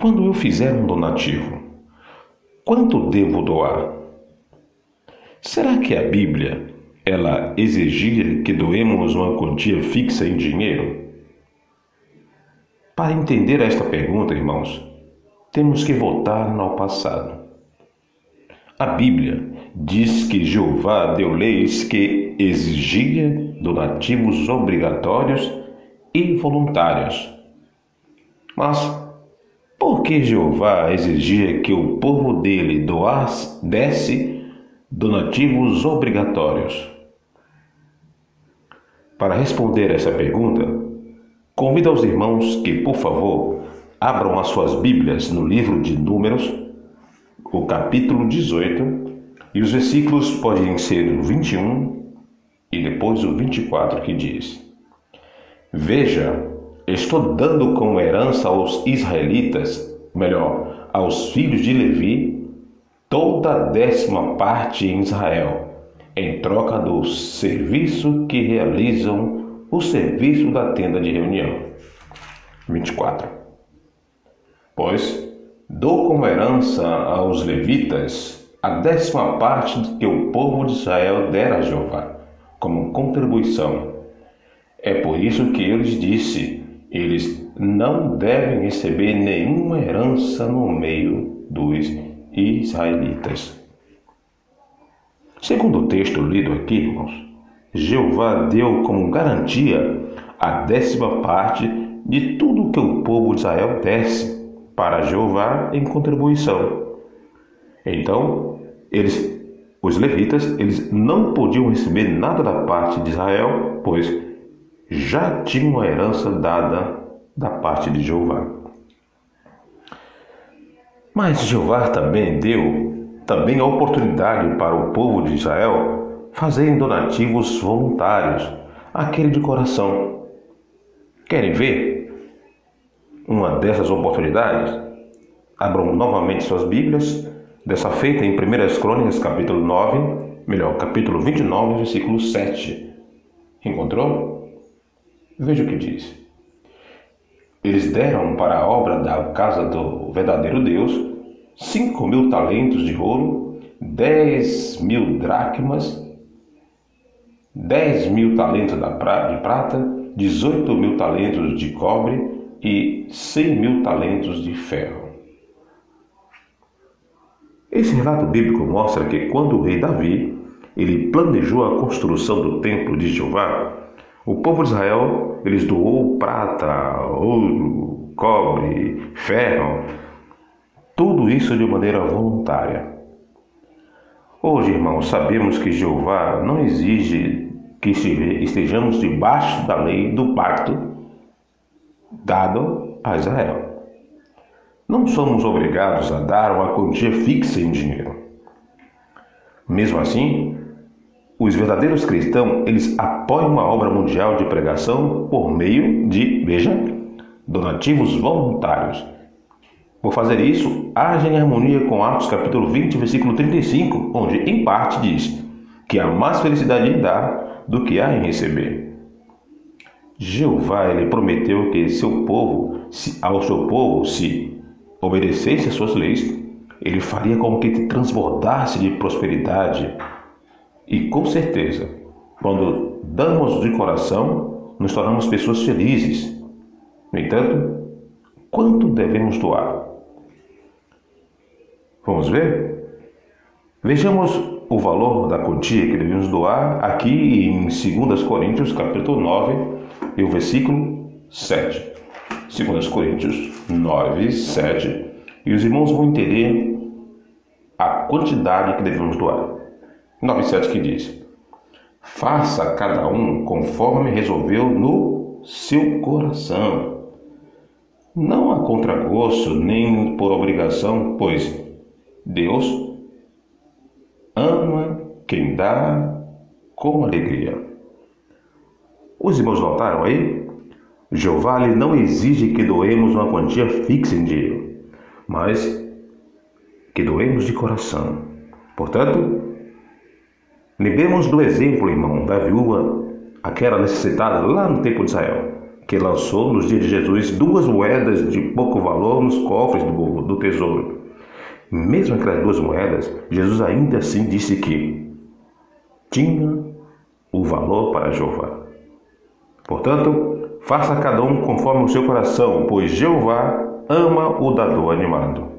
Quando eu fizer um donativo, quanto devo doar? Será que a Bíblia ela exigia que doemos uma quantia fixa em dinheiro? Para entender esta pergunta, irmãos, temos que voltar ao passado. A Bíblia diz que Jeová deu leis que exigia donativos obrigatórios e voluntários. Mas por que Jeová exigia que o povo dele doasse, desse donativos obrigatórios? Para responder essa pergunta, convido aos irmãos que, por favor, abram as suas Bíblias no livro de Números, o capítulo 18, e os versículos podem ser o 21 e depois o 24 que diz: Veja, estou dando como herança aos israelitas, melhor, aos filhos de Levi, toda a décima parte em Israel, em troca do serviço que realizam o serviço da tenda de reunião. 24. Pois dou como herança aos levitas a décima parte que o povo de Israel dera a Jeová, como contribuição é por isso que eu lhes disse: eles não devem receber nenhuma herança no meio dos israelitas. Segundo o texto lido aqui, irmãos, Jeová deu como garantia a décima parte de tudo que o povo de Israel desse para Jeová em contribuição. Então, eles, os levitas, eles não podiam receber nada da parte de Israel, pois já tinha uma herança dada da parte de Jeová. Mas Jeová também deu também a oportunidade para o povo de Israel fazerem donativos voluntários, aquele de coração. Querem ver uma dessas oportunidades? Abram novamente suas Bíblias, dessa feita em 1 Crônicas, capítulo 9, melhor, capítulo 29, versículo 7. Encontrou? Veja o que diz. Eles deram para a obra da casa do verdadeiro Deus cinco mil talentos de ouro, dez mil dracmas, dez mil talentos de prata, dezoito mil talentos de cobre e cem mil talentos de ferro. Esse relato bíblico mostra que quando o rei Davi ele planejou a construção do templo de Jeová, o povo de Israel, eles doou prata, ouro, cobre, ferro, tudo isso de maneira voluntária. Hoje, irmãos, sabemos que Jeová não exige que estejamos debaixo da lei do pacto dado a Israel. Não somos obrigados a dar uma quantia fixa em dinheiro. Mesmo assim, os verdadeiros cristãos, eles apoiam a obra mundial de pregação por meio de, veja, donativos voluntários. Por fazer isso, age em harmonia com Atos capítulo 20, versículo 35, onde em parte diz que há mais felicidade em dar do que há em receber. Jeová ele prometeu que seu povo, se, ao seu povo, se obedecesse às suas leis, ele faria com que transbordasse de prosperidade e com certeza, quando damos de coração, nos tornamos pessoas felizes. No entanto, quanto devemos doar? Vamos ver? Vejamos o valor da quantia que devemos doar aqui em 2 Coríntios, capítulo 9, e o versículo 7. 2 Coríntios 9, 7. E os irmãos vão entender a quantidade que devemos doar. 9,7 que diz: Faça cada um conforme resolveu no seu coração, não a contragosto nem por obrigação, pois Deus ama quem dá com alegria. Os irmãos notaram aí? Jeová não exige que doemos uma quantia fixa em dinheiro, mas que doemos de coração. Portanto, Lembremos do exemplo, irmão, da viúva, aquela necessitada lá no tempo de Israel. que lançou nos dias de Jesus duas moedas de pouco valor nos cofres do, do tesouro. Mesmo aquelas duas moedas, Jesus ainda assim disse que tinha o valor para Jeová. Portanto, faça cada um conforme o seu coração, pois Jeová ama o dador animado.